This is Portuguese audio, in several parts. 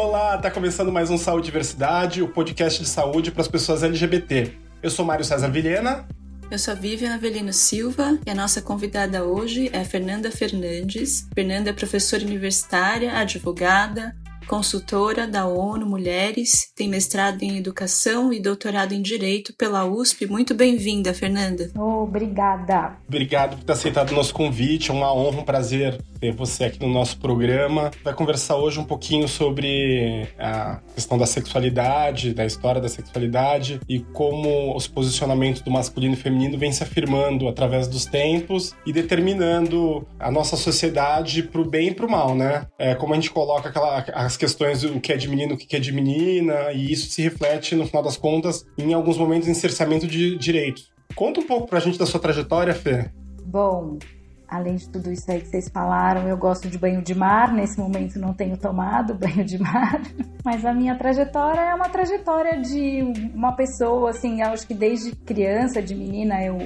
Olá, tá começando mais um Saúde Diversidade, o podcast de saúde para as pessoas LGBT. Eu sou Mário César Vilhena. Eu sou Vivian Avelino Silva e a nossa convidada hoje é Fernanda Fernandes. Fernanda é professora universitária, advogada, consultora da ONU Mulheres, tem mestrado em Educação e doutorado em Direito pela USP. Muito bem-vinda, Fernanda. Obrigada. Obrigado por ter aceitado o nosso convite. É uma honra, um prazer ter você aqui no nosso programa. Vai conversar hoje um pouquinho sobre a questão da sexualidade, da história da sexualidade e como os posicionamentos do masculino e feminino vêm se afirmando através dos tempos e determinando a nossa sociedade para o bem e para o mal, né? É, como a gente coloca aquela, as questões do que é de menino, o que é de menina, e isso se reflete, no final das contas, em alguns momentos em cerceamento de direitos. Conta um pouco pra gente da sua trajetória, Fê. Bom, além de tudo isso aí que vocês falaram, eu gosto de banho de mar. Nesse momento não tenho tomado banho de mar, mas a minha trajetória é uma trajetória de uma pessoa, assim, acho que desde criança, de menina, eu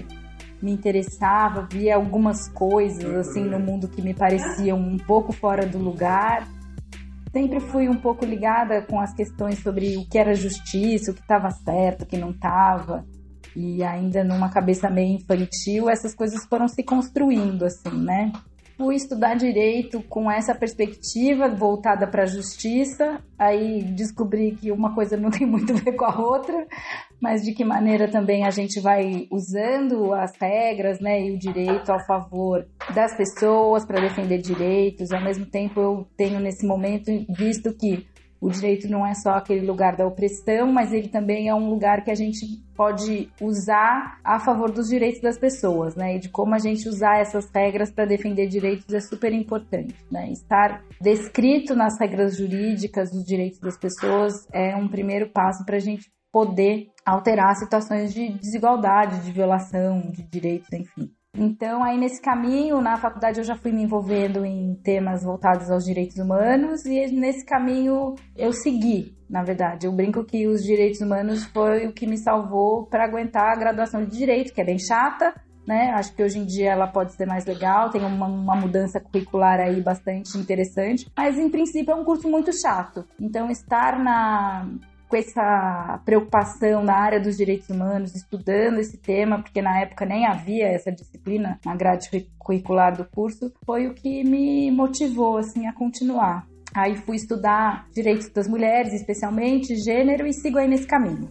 me interessava, via algumas coisas, assim, no mundo que me pareciam um pouco fora do lugar sempre fui um pouco ligada com as questões sobre o que era justiça, o que estava certo, o que não estava. E ainda numa cabeça meio infantil, essas coisas foram se construindo, assim, né? Fui estudar direito com essa perspectiva voltada para a justiça, aí descobri que uma coisa não tem muito a ver com a outra, mas de que maneira também a gente vai usando as regras, né, e o direito ao favor das pessoas para defender direitos. Ao mesmo tempo, eu tenho nesse momento visto que o direito não é só aquele lugar da opressão, mas ele também é um lugar que a gente pode usar a favor dos direitos das pessoas, né? E de como a gente usar essas regras para defender direitos é super importante, né? Estar descrito nas regras jurídicas dos direitos das pessoas é um primeiro passo para a gente poder alterar situações de desigualdade, de violação de direitos, enfim. Então, aí nesse caminho, na faculdade eu já fui me envolvendo em temas voltados aos direitos humanos e nesse caminho eu segui, na verdade. Eu brinco que os direitos humanos foi o que me salvou para aguentar a graduação de direito, que é bem chata, né? Acho que hoje em dia ela pode ser mais legal, tem uma, uma, mudança curricular aí bastante interessante, mas em princípio é um curso muito chato. Então, estar na, com essa preocupação na área dos direitos humanos, estudando esse tema, porque na época nem havia essa disciplina na grade curricular do curso, foi o que me motivou assim a continuar. Aí fui estudar direitos das mulheres, especialmente gênero, e sigo aí nesse caminho.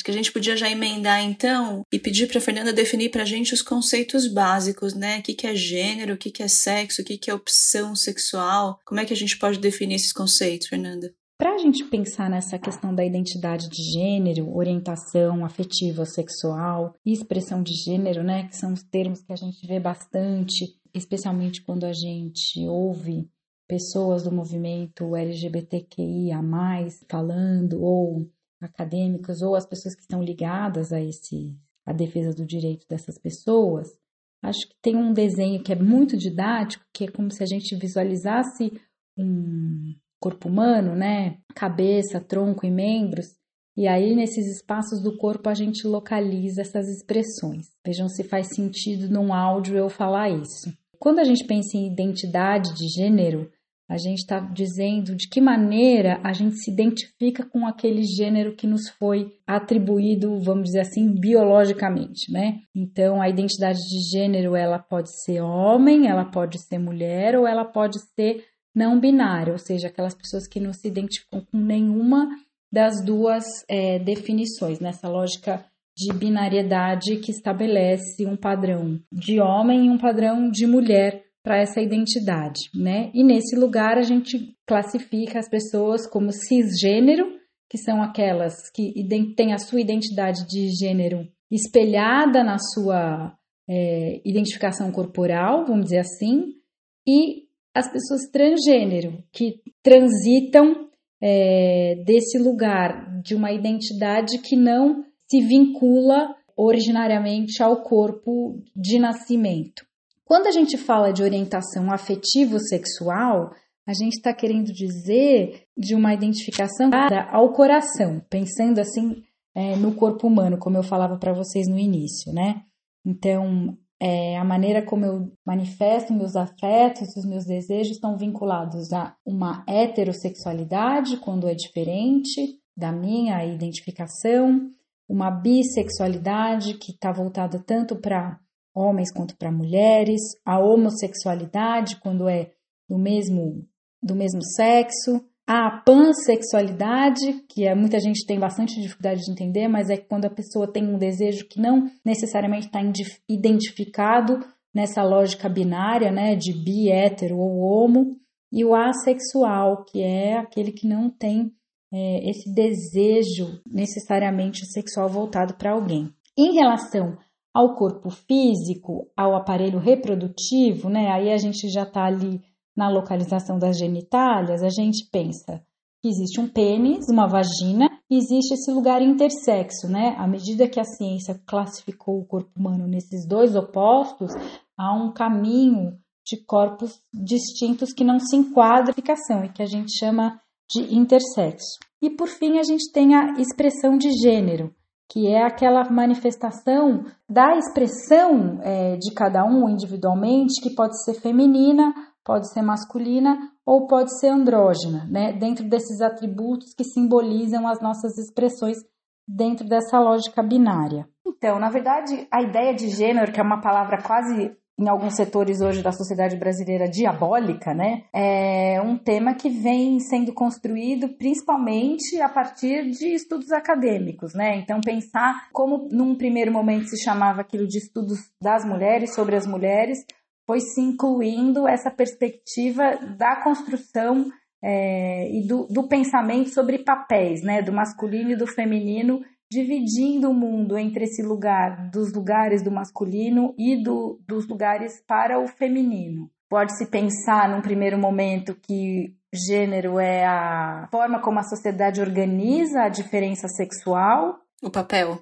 Acho que a gente podia já emendar então e pedir para Fernanda definir para a gente os conceitos básicos, né? O que, que é gênero, o que, que é sexo, o que, que é opção sexual. Como é que a gente pode definir esses conceitos, Fernanda? Para a gente pensar nessa questão da identidade de gênero, orientação afetiva sexual e expressão de gênero, né, que são os termos que a gente vê bastante, especialmente quando a gente ouve pessoas do movimento LGBTQIA+, falando ou acadêmicas ou as pessoas que estão ligadas a esse a defesa do direito dessas pessoas, acho que tem um desenho que é muito didático, que é como se a gente visualizasse um corpo humano, né? Cabeça, tronco e membros. E aí, nesses espaços do corpo, a gente localiza essas expressões. Vejam se faz sentido num áudio eu falar isso. Quando a gente pensa em identidade de gênero, a gente está dizendo de que maneira a gente se identifica com aquele gênero que nos foi atribuído, vamos dizer assim, biologicamente, né? Então, a identidade de gênero, ela pode ser homem, ela pode ser mulher ou ela pode ser não binária, ou seja, aquelas pessoas que não se identificam com nenhuma das duas é, definições, nessa lógica de binariedade que estabelece um padrão de homem e um padrão de mulher para essa identidade, né? E nesse lugar a gente classifica as pessoas como cisgênero, que são aquelas que têm a sua identidade de gênero espelhada na sua é, identificação corporal, vamos dizer assim, e as pessoas transgênero, que transitam é, desse lugar de uma identidade que não se vincula originariamente ao corpo de nascimento. Quando a gente fala de orientação afetivo-sexual, a gente está querendo dizer de uma identificação ao coração, pensando assim é, no corpo humano, como eu falava para vocês no início, né? Então, é, a maneira como eu manifesto meus afetos, os meus desejos estão vinculados a uma heterossexualidade, quando é diferente da minha identificação, uma bissexualidade que está voltada tanto para homens quanto para mulheres, a homossexualidade, quando é do mesmo, do mesmo sexo, a pansexualidade, que é, muita gente tem bastante dificuldade de entender, mas é quando a pessoa tem um desejo que não necessariamente está identificado nessa lógica binária, né, de bi, hétero ou homo, e o assexual, que é aquele que não tem é, esse desejo necessariamente sexual voltado para alguém. Em relação ao corpo físico, ao aparelho reprodutivo, né, aí a gente já está ali na localização das genitálias, a gente pensa que existe um pênis, uma vagina, e existe esse lugar intersexo, né? À medida que a ciência classificou o corpo humano nesses dois opostos, há um caminho de corpos distintos que não se enquadram e que a gente chama de intersexo. E por fim, a gente tem a expressão de gênero, que é aquela manifestação da expressão é, de cada um individualmente, que pode ser feminina pode ser masculina ou pode ser andrógena, né? Dentro desses atributos que simbolizam as nossas expressões dentro dessa lógica binária. Então, na verdade, a ideia de gênero, que é uma palavra quase em alguns setores hoje da sociedade brasileira diabólica, né? É um tema que vem sendo construído principalmente a partir de estudos acadêmicos, né? Então pensar como num primeiro momento se chamava aquilo de estudos das mulheres sobre as mulheres, foi se incluindo essa perspectiva da construção é, e do, do, pensamento sobre papéis, né, do masculino e do feminino, dividindo o mundo entre esse lugar dos lugares do masculino e do, dos lugares para o feminino. Pode-se pensar num primeiro momento que gênero é a forma como a sociedade organiza a diferença sexual. O papel.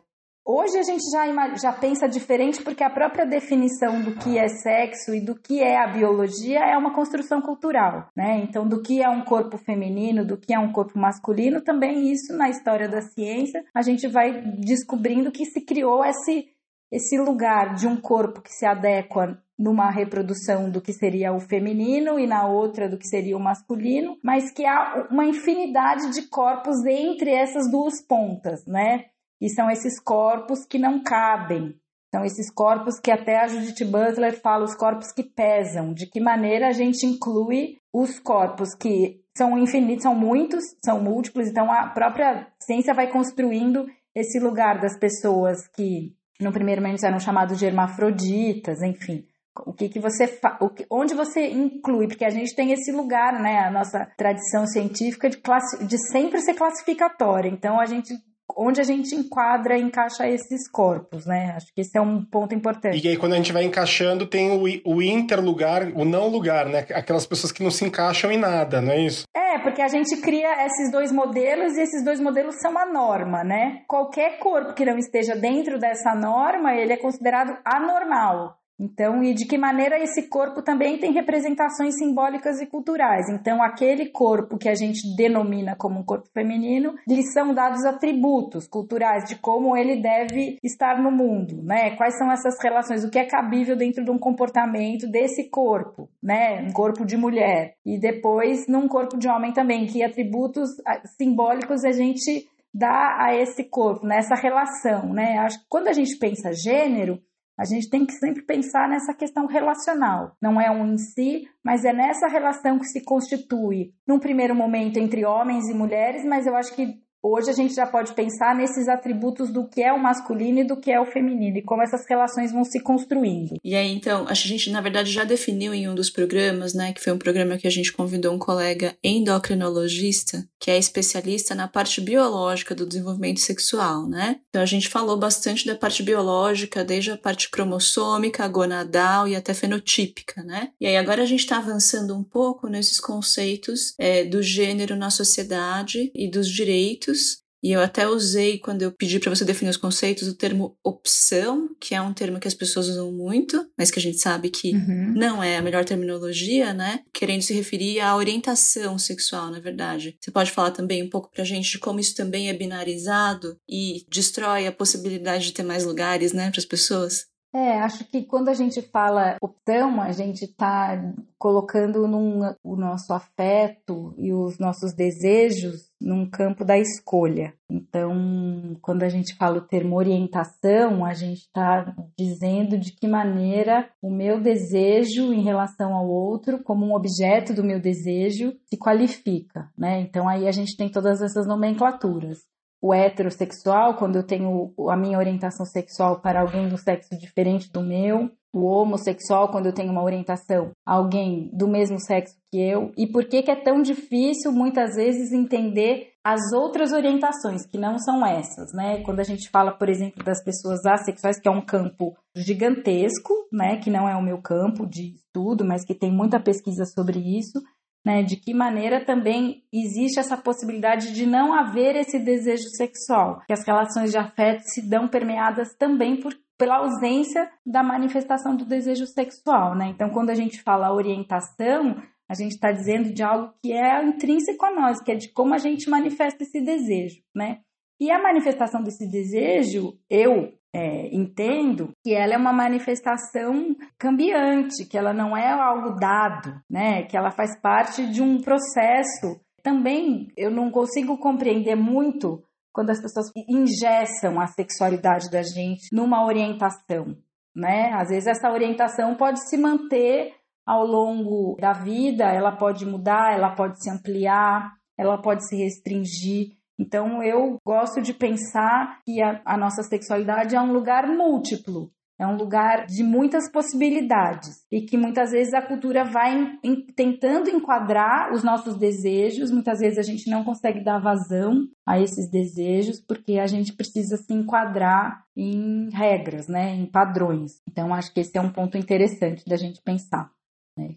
Hoje a gente já, já pensa diferente porque a própria definição do que é sexo e do que é a biologia é uma construção cultural, né? Então, do que é um corpo feminino, do que é um corpo masculino, também isso na história da ciência a gente vai descobrindo que se criou esse, esse lugar de um corpo que se adequa numa reprodução do que seria o feminino e na outra do que seria o masculino, mas que há uma infinidade de corpos entre essas duas pontas, né? E são esses corpos que não cabem. São esses corpos que até a Judith Butler fala, os corpos que pesam. De que maneira a gente inclui os corpos que são infinitos, são muitos, são múltiplos. Então a própria ciência vai construindo esse lugar das pessoas que no primeiro momento eram chamados de hermafroditas, enfim. O que, que você fa... o que... onde você inclui, porque a gente tem esse lugar, né, a nossa tradição científica de, classe... de sempre ser classificatória. Então a gente onde a gente enquadra e encaixa esses corpos, né? Acho que esse é um ponto importante. E aí, quando a gente vai encaixando, tem o, o interlugar, o não lugar, né? Aquelas pessoas que não se encaixam em nada, não é isso? É, porque a gente cria esses dois modelos e esses dois modelos são a norma, né? Qualquer corpo que não esteja dentro dessa norma, ele é considerado anormal. Então, e de que maneira esse corpo também tem representações simbólicas e culturais. Então, aquele corpo que a gente denomina como um corpo feminino, lhe são dados atributos culturais de como ele deve estar no mundo, né? Quais são essas relações, o que é cabível dentro de um comportamento desse corpo, né? Um corpo de mulher. E depois, num corpo de homem também, que atributos ah, simbólicos a gente dá a esse corpo, nessa relação, né? Acho que quando a gente pensa gênero, a gente tem que sempre pensar nessa questão relacional. Não é um em si, mas é nessa relação que se constitui, num primeiro momento, entre homens e mulheres, mas eu acho que Hoje a gente já pode pensar nesses atributos do que é o masculino e do que é o feminino e como essas relações vão se construindo. E aí, então, a gente na verdade já definiu em um dos programas, né, que foi um programa que a gente convidou um colega endocrinologista, que é especialista na parte biológica do desenvolvimento sexual, né? Então a gente falou bastante da parte biológica, desde a parte cromossômica, gonadal e até fenotípica, né? E aí agora a gente está avançando um pouco nesses conceitos é, do gênero na sociedade e dos direitos e eu até usei, quando eu pedi para você definir os conceitos, o termo opção, que é um termo que as pessoas usam muito, mas que a gente sabe que uhum. não é a melhor terminologia, né? Querendo se referir à orientação sexual, na verdade. Você pode falar também um pouco pra gente de como isso também é binarizado e destrói a possibilidade de ter mais lugares, né, para as pessoas? É, acho que quando a gente fala opção, a gente está colocando num, o nosso afeto e os nossos desejos num campo da escolha. Então, quando a gente fala o termo orientação, a gente está dizendo de que maneira o meu desejo em relação ao outro, como um objeto do meu desejo, se qualifica, né? Então, aí a gente tem todas essas nomenclaturas o heterossexual, quando eu tenho a minha orientação sexual para alguém do sexo diferente do meu, o homossexual, quando eu tenho uma orientação a alguém do mesmo sexo que eu, e por que, que é tão difícil muitas vezes entender as outras orientações, que não são essas, né? Quando a gente fala, por exemplo, das pessoas assexuais, que é um campo gigantesco, né? Que não é o meu campo de estudo, mas que tem muita pesquisa sobre isso né? De que maneira também existe essa possibilidade de não haver esse desejo sexual, que as relações de afeto se dão permeadas também por pela ausência da manifestação do desejo sexual, né? Então, quando a gente fala orientação, a gente está dizendo de algo que é intrínseco a nós, que é de como a gente manifesta esse desejo, né? E a manifestação desse desejo, eu é, entendo que ela é uma manifestação cambiante, que ela não é algo dado, né? Que ela faz parte de um processo. Também eu não consigo compreender muito quando as pessoas ingessam a sexualidade da gente numa orientação, né? Às vezes essa orientação pode se manter ao longo da vida, ela pode mudar, ela pode se ampliar, ela pode se restringir. Então eu gosto de pensar que a, a nossa sexualidade é um lugar múltiplo, é um lugar de muitas possibilidades e que muitas vezes a cultura vai em, em, tentando enquadrar os nossos desejos. Muitas vezes a gente não consegue dar vazão a esses desejos porque a gente precisa se enquadrar em regras, né, em padrões. Então acho que esse é um ponto interessante da gente pensar. Né?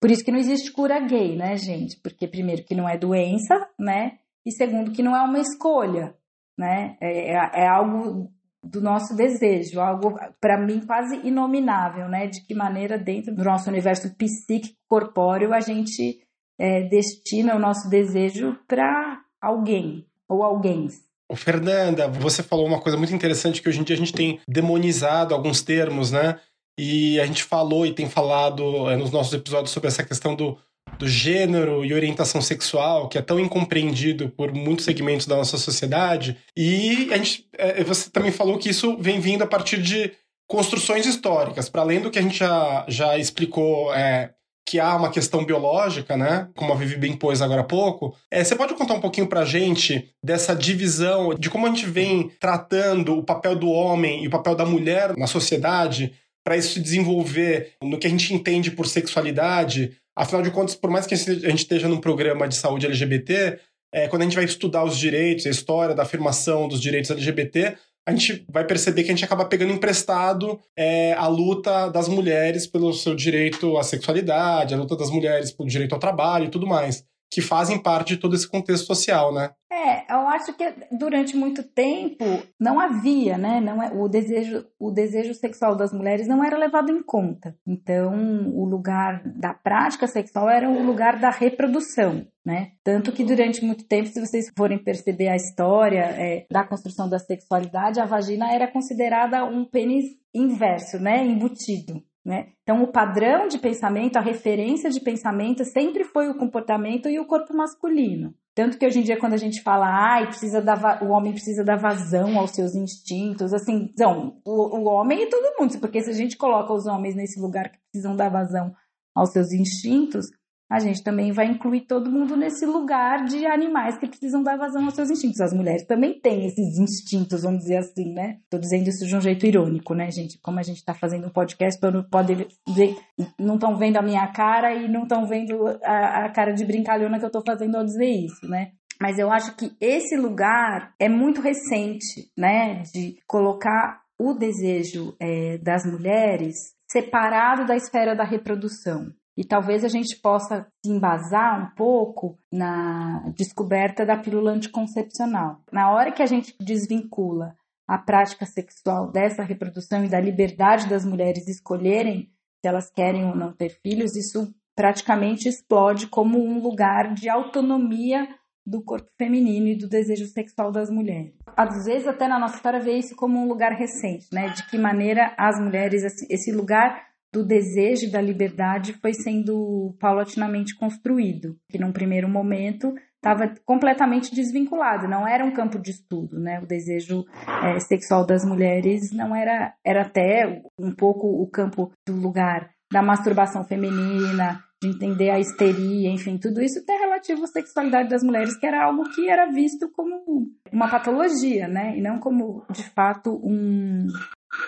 Por isso que não existe cura gay, né, gente? Porque primeiro que não é doença, né? E segundo, que não é uma escolha, né? É, é, é algo do nosso desejo, algo para mim quase inominável, né? De que maneira dentro do nosso universo psíquico corpóreo a gente é, destina o nosso desejo para alguém ou alguém. Fernanda, você falou uma coisa muito interessante que hoje em dia a gente tem demonizado alguns termos, né? E a gente falou e tem falado é, nos nossos episódios sobre essa questão do do gênero e orientação sexual, que é tão incompreendido por muitos segmentos da nossa sociedade. E a gente, é, você também falou que isso vem vindo a partir de construções históricas, para além do que a gente já, já explicou. É, que há uma questão biológica, né? Como a Vivi bem pôs agora há pouco. É, você pode contar um pouquinho pra gente dessa divisão, de como a gente vem tratando o papel do homem e o papel da mulher na sociedade para isso se desenvolver no que a gente entende por sexualidade, Afinal de contas, por mais que a gente esteja num programa de saúde LGBT, é, quando a gente vai estudar os direitos, a história da afirmação dos direitos LGBT, a gente vai perceber que a gente acaba pegando emprestado é, a luta das mulheres pelo seu direito à sexualidade, a luta das mulheres pelo direito ao trabalho e tudo mais que fazem parte de todo esse contexto social, né? É, eu acho que durante muito tempo não havia, né? Não é, o desejo, o desejo sexual das mulheres não era levado em conta. Então, o lugar da prática sexual era o lugar da reprodução. Né? Tanto que durante muito tempo, se vocês forem perceber a história é, da construção da sexualidade, a vagina era considerada um pênis inverso, né? embutido. Né? Então, o padrão de pensamento, a referência de pensamento sempre foi o comportamento e o corpo masculino. Tanto que hoje em dia, quando a gente fala, ai, precisa dar o homem precisa dar vazão aos seus instintos, assim, não, o, o homem e todo mundo, porque se a gente coloca os homens nesse lugar que precisam dar vazão aos seus instintos, a gente também vai incluir todo mundo nesse lugar de animais que precisam dar vazão aos seus instintos. As mulheres também têm esses instintos, vamos dizer assim, né? Tô dizendo isso de um jeito irônico, né, gente? Como a gente tá fazendo um podcast, pode ver, não estão vendo a minha cara e não estão vendo a, a cara de brincalhona que eu tô fazendo ao dizer isso, né? Mas eu acho que esse lugar é muito recente, né? De colocar o desejo é, das mulheres separado da esfera da reprodução. E talvez a gente possa se embasar um pouco na descoberta da pílula anticoncepcional. Na hora que a gente desvincula a prática sexual dessa reprodução e da liberdade das mulheres escolherem se elas querem ou não ter filhos, isso praticamente explode como um lugar de autonomia do corpo feminino e do desejo sexual das mulheres. Às vezes, até na nossa história, vê isso como um lugar recente, né? De que maneira as mulheres, esse lugar do desejo da liberdade foi sendo paulatinamente construído, que num primeiro momento estava completamente desvinculado, não era um campo de estudo, né? O desejo é, sexual das mulheres não era, era até um pouco o campo do lugar da masturbação feminina, de entender a histeria, enfim, tudo isso até relativo à sexualidade das mulheres, que era algo que era visto como uma patologia, né? E não como, de fato, um,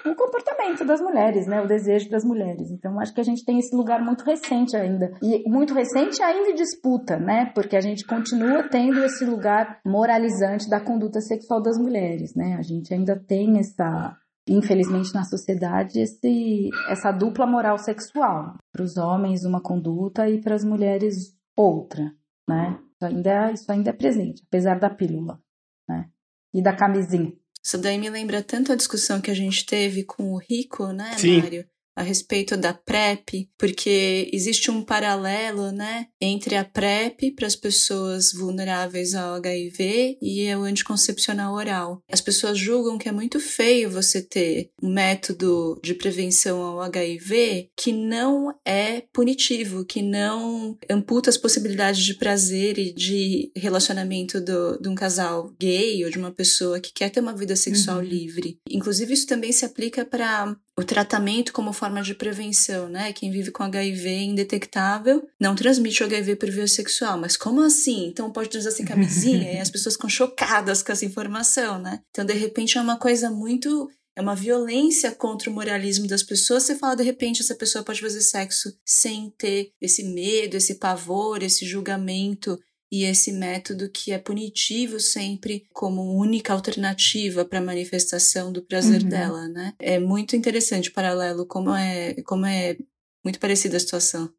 um comportamento das mulheres, né? O desejo das mulheres. Então, acho que a gente tem esse lugar muito recente ainda. E muito recente ainda em disputa, né? Porque a gente continua tendo esse lugar moralizante da conduta sexual das mulheres, né? A gente ainda tem essa infelizmente na sociedade esse, essa dupla moral sexual para os homens uma conduta e para as mulheres outra né isso ainda é, isso ainda é presente apesar da pílula né e da camisinha isso daí me lembra tanto a discussão que a gente teve com o Rico né Sim. Mário a respeito da PrEP, porque existe um paralelo, né, entre a PrEP para as pessoas vulneráveis ao HIV e o anticoncepcional oral. As pessoas julgam que é muito feio você ter um método de prevenção ao HIV que não é punitivo, que não amputa as possibilidades de prazer e de relacionamento do, de um casal gay ou de uma pessoa que quer ter uma vida sexual uhum. livre. Inclusive, isso também se aplica para o tratamento como forma de prevenção, né? Quem vive com HIV indetectável não transmite o HIV por via sexual. Mas como assim? Então pode usar sem camisinha? e as pessoas ficam chocadas com essa informação, né? Então, de repente, é uma coisa muito é uma violência contra o moralismo das pessoas. Você fala, de repente, essa pessoa pode fazer sexo sem ter esse medo, esse pavor, esse julgamento e esse método que é punitivo sempre como única alternativa para a manifestação do prazer uhum. dela, né? É muito interessante o paralelo, como é, como é muito parecida a situação.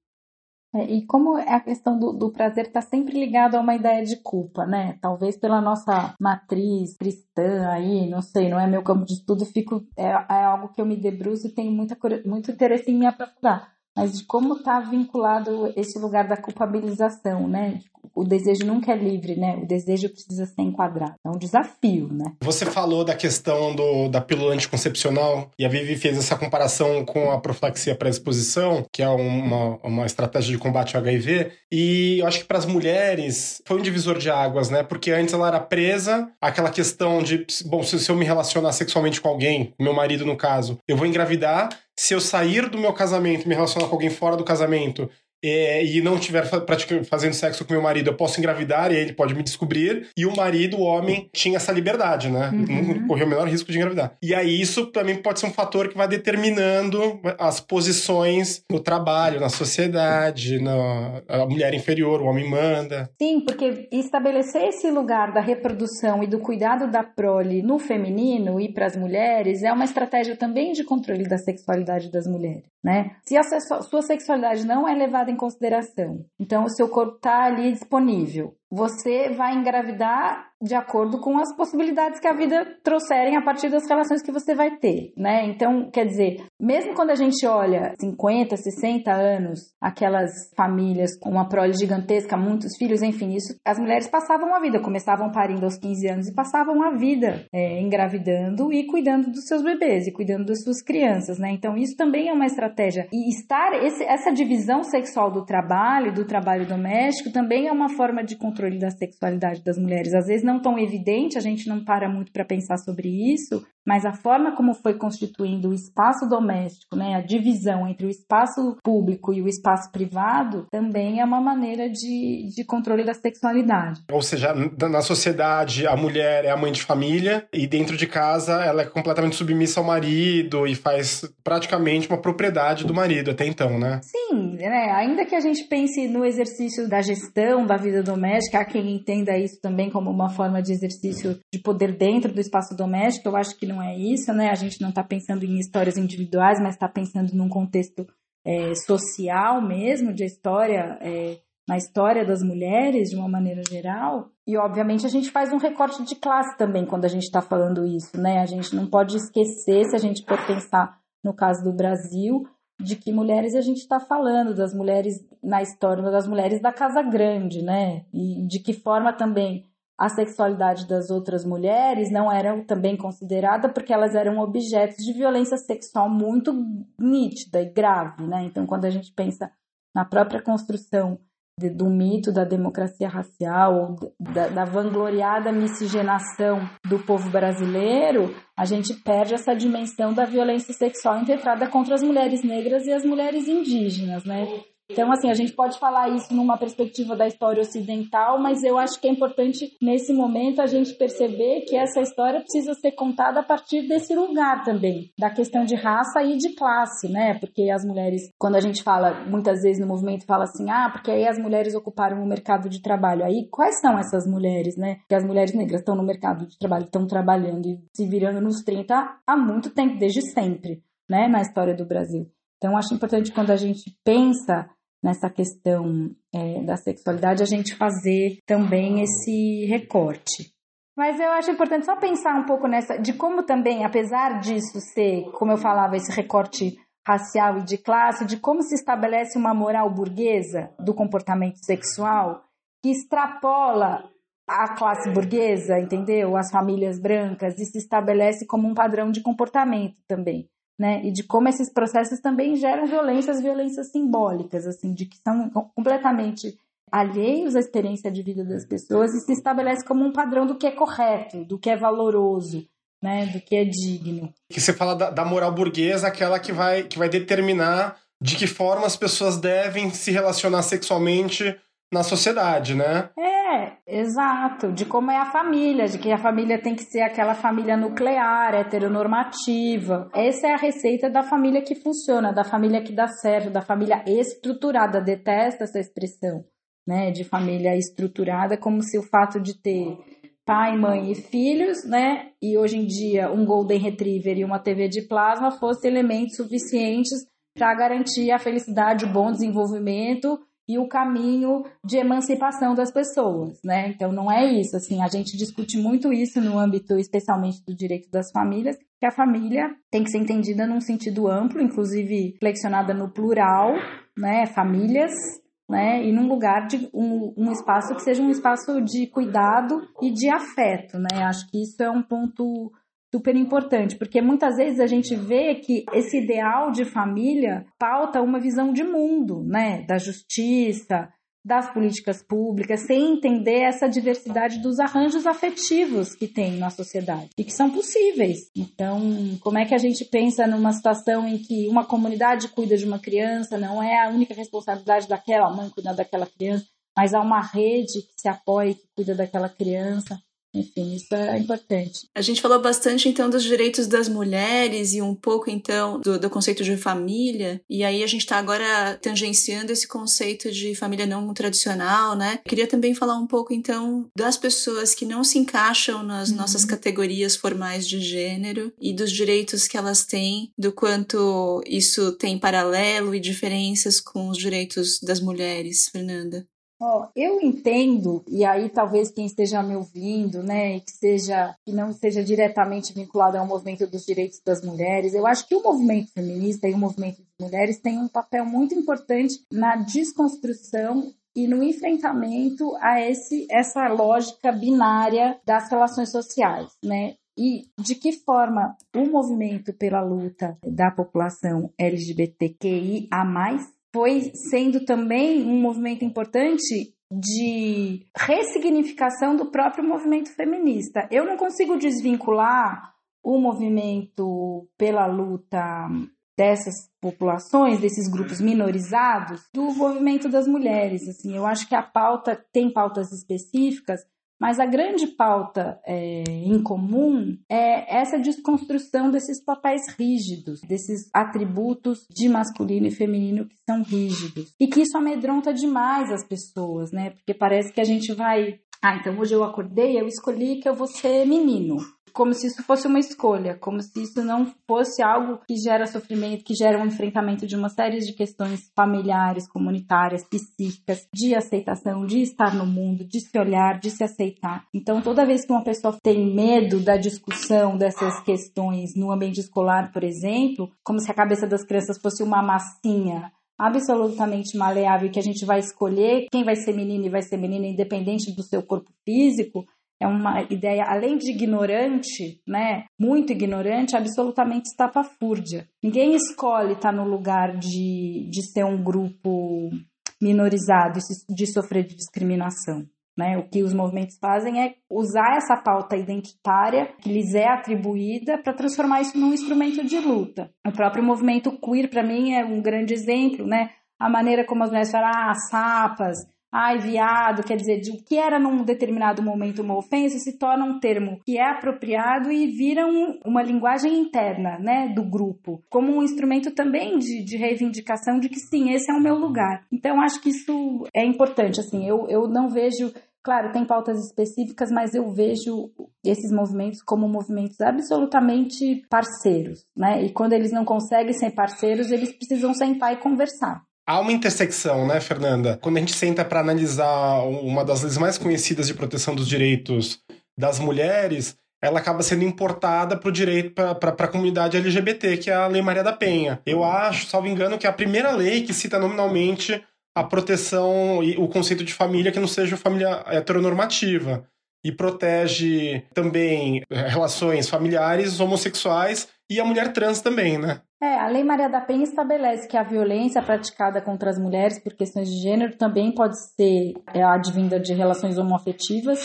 É, e como a questão do, do prazer está sempre ligada a uma ideia de culpa, né? Talvez pela nossa matriz cristã aí, não sei, não é meu campo de estudo, fico, é, é algo que eu me debruço e tenho muita, muito interesse em me aprofundar mas de como está vinculado esse lugar da culpabilização, né? O desejo nunca é livre, né? O desejo precisa ser enquadrado. É um desafio, né? Você falou da questão do, da pílula anticoncepcional e a Vivi fez essa comparação com a profilaxia pré-exposição, que é uma, uma estratégia de combate ao HIV. E eu acho que para as mulheres foi um divisor de águas, né? Porque antes ela era presa àquela questão de, bom, se, eu me relacionar sexualmente com alguém, meu marido no caso, eu vou engravidar se eu sair do meu casamento me relacionar com alguém fora do casamento é, e não estiver fazendo sexo com meu marido, eu posso engravidar e ele pode me descobrir. E o marido, o homem, tinha essa liberdade, né? Uhum. Não correu o menor risco de engravidar. E aí isso também pode ser um fator que vai determinando as posições no trabalho, na sociedade, na a mulher inferior, o homem manda. Sim, porque estabelecer esse lugar da reprodução e do cuidado da prole no feminino e para as mulheres é uma estratégia também de controle da sexualidade das mulheres, né? Se a sua sexualidade não é levada em consideração. Então, o seu corpo está ali disponível. Você vai engravidar de acordo com as possibilidades que a vida trouxerem a partir das relações que você vai ter, né? Então, quer dizer, mesmo quando a gente olha 50, 60 anos, aquelas famílias com uma prole gigantesca, muitos filhos, enfim, isso, as mulheres passavam a vida, começavam parindo aos 15 anos e passavam a vida é, engravidando e cuidando dos seus bebês e cuidando das suas crianças, né? Então, isso também é uma estratégia. E estar, esse, essa divisão sexual do trabalho, do trabalho doméstico, também é uma forma de controle da sexualidade das mulheres. Às vezes não tão evidente, a gente não para muito para pensar sobre isso, mas a forma como foi constituindo o espaço doméstico, né, a divisão entre o espaço público e o espaço privado, também é uma maneira de, de controle da sexualidade. Ou seja, na sociedade, a mulher é a mãe de família e dentro de casa ela é completamente submissa ao marido e faz praticamente uma propriedade do marido até então, né? Sim, né? Ainda que a gente pense no exercício da gestão da vida doméstica, há quem entenda isso também como uma forma de exercício de poder dentro do espaço doméstico, eu acho que não não é isso, né? A gente não está pensando em histórias individuais, mas está pensando num contexto é, social mesmo, de história, é, na história das mulheres de uma maneira geral. E, obviamente, a gente faz um recorte de classe também quando a gente está falando isso, né? A gente não pode esquecer, se a gente for pensar no caso do Brasil, de que mulheres a gente está falando, das mulheres na história, das mulheres da Casa Grande, né? E de que forma também a sexualidade das outras mulheres não era também considerada porque elas eram objetos de violência sexual muito nítida e grave, né? Então, quando a gente pensa na própria construção de, do mito da democracia racial, da, da vangloriada miscigenação do povo brasileiro, a gente perde essa dimensão da violência sexual impetrada contra as mulheres negras e as mulheres indígenas, né? Então, assim, a gente pode falar isso numa perspectiva da história ocidental, mas eu acho que é importante, nesse momento, a gente perceber que essa história precisa ser contada a partir desse lugar também, da questão de raça e de classe, né? Porque as mulheres, quando a gente fala, muitas vezes no movimento, fala assim, ah, porque aí as mulheres ocuparam o mercado de trabalho. Aí, quais são essas mulheres, né? Que as mulheres negras estão no mercado de trabalho, estão trabalhando e se virando nos 30 há muito tempo, desde sempre, né? Na história do Brasil. Então, acho importante quando a gente pensa nessa questão é, da sexualidade, a gente fazer também esse recorte. Mas eu acho importante só pensar um pouco nessa, de como também, apesar disso ser, como eu falava, esse recorte racial e de classe, de como se estabelece uma moral burguesa do comportamento sexual que extrapola a classe burguesa, entendeu? As famílias brancas e se estabelece como um padrão de comportamento também né? E de como esses processos também geram violências, violências simbólicas, assim, de que são completamente alheios à experiência de vida das pessoas e se estabelece como um padrão do que é correto, do que é valoroso, né? Do que é digno. Que você fala da, da moral burguesa, aquela que vai, que vai determinar de que forma as pessoas devem se relacionar sexualmente na sociedade, né? É, exato. De como é a família, de que a família tem que ser aquela família nuclear, heteronormativa. Essa é a receita da família que funciona, da família que dá certo, da família estruturada. Detesta essa expressão, né? De família estruturada, como se o fato de ter pai, mãe e filhos, né? E hoje em dia um Golden Retriever e uma TV de plasma fossem elementos suficientes para garantir a felicidade, o bom desenvolvimento e o caminho de emancipação das pessoas, né? Então não é isso, assim, a gente discute muito isso no âmbito especialmente do direito das famílias, que a família tem que ser entendida num sentido amplo, inclusive flexionada no plural, né? Famílias, né? E num lugar de um, um espaço que seja um espaço de cuidado e de afeto, né? Acho que isso é um ponto super importante, porque muitas vezes a gente vê que esse ideal de família pauta uma visão de mundo, né, da justiça, das políticas públicas, sem entender essa diversidade dos arranjos afetivos que tem na sociedade e que são possíveis. Então, como é que a gente pensa numa situação em que uma comunidade cuida de uma criança, não é a única responsabilidade daquela mãe cuidar daquela criança, mas há uma rede que se apoia e que cuida daquela criança. Enfim, isso é importante. A gente falou bastante então dos direitos das mulheres e um pouco então do, do conceito de família. E aí a gente está agora tangenciando esse conceito de família não tradicional, né? queria também falar um pouco então das pessoas que não se encaixam nas uhum. nossas categorias formais de gênero e dos direitos que elas têm, do quanto isso tem paralelo e diferenças com os direitos das mulheres, Fernanda. Eu entendo, e aí talvez quem esteja me ouvindo, né, e que seja que não seja diretamente vinculado ao movimento dos direitos das mulheres, eu acho que o movimento feminista e o movimento de mulheres têm um papel muito importante na desconstrução e no enfrentamento a esse essa lógica binária das relações sociais, né? E de que forma o movimento pela luta da população LGBTQI a mais foi sendo também um movimento importante de ressignificação do próprio movimento feminista. Eu não consigo desvincular o movimento pela luta dessas populações, desses grupos minorizados, do movimento das mulheres. Assim, eu acho que a pauta tem pautas específicas, mas a grande pauta é, em comum é essa desconstrução desses papéis rígidos, desses atributos de masculino e feminino que são rígidos. E que isso amedronta demais as pessoas, né? Porque parece que a gente vai. Ah, então hoje eu acordei, eu escolhi que eu vou ser menino. Como se isso fosse uma escolha, como se isso não fosse algo que gera sofrimento, que gera um enfrentamento de uma série de questões familiares, comunitárias, psíquicas, de aceitação, de estar no mundo, de se olhar, de se aceitar. Então, toda vez que uma pessoa tem medo da discussão dessas questões no ambiente escolar, por exemplo, como se a cabeça das crianças fosse uma massinha absolutamente maleável que a gente vai escolher quem vai ser menino e vai ser menina independente do seu corpo físico, é uma ideia, além de ignorante, né, muito ignorante, absolutamente estapafúrdia. Ninguém escolhe estar no lugar de, de ser um grupo minorizado, de sofrer de discriminação. Né? O que os movimentos fazem é usar essa pauta identitária que lhes é atribuída para transformar isso num instrumento de luta. O próprio movimento queer, para mim, é um grande exemplo, né? A maneira como as mulheres falam, ah, sapas, ai, viado, quer dizer, de o que era num determinado momento uma ofensa se torna um termo que é apropriado e vira um, uma linguagem interna, né, do grupo, como um instrumento também de, de reivindicação de que sim, esse é o meu lugar. Então, acho que isso é importante, assim, eu, eu não vejo Claro, tem pautas específicas, mas eu vejo esses movimentos como movimentos absolutamente parceiros, né? E quando eles não conseguem ser parceiros, eles precisam sentar e conversar. Há uma intersecção, né, Fernanda? Quando a gente senta para analisar uma das leis mais conhecidas de proteção dos direitos das mulheres, ela acaba sendo importada para o direito para a comunidade LGBT, que é a Lei Maria da Penha. Eu acho, salvo engano, que é a primeira lei que cita nominalmente a proteção e o conceito de família que não seja família heteronormativa. E protege também eh, relações familiares, homossexuais e a mulher trans também, né? É, a Lei Maria da Penha estabelece que a violência praticada contra as mulheres por questões de gênero também pode ser é, advinda de relações homoafetivas,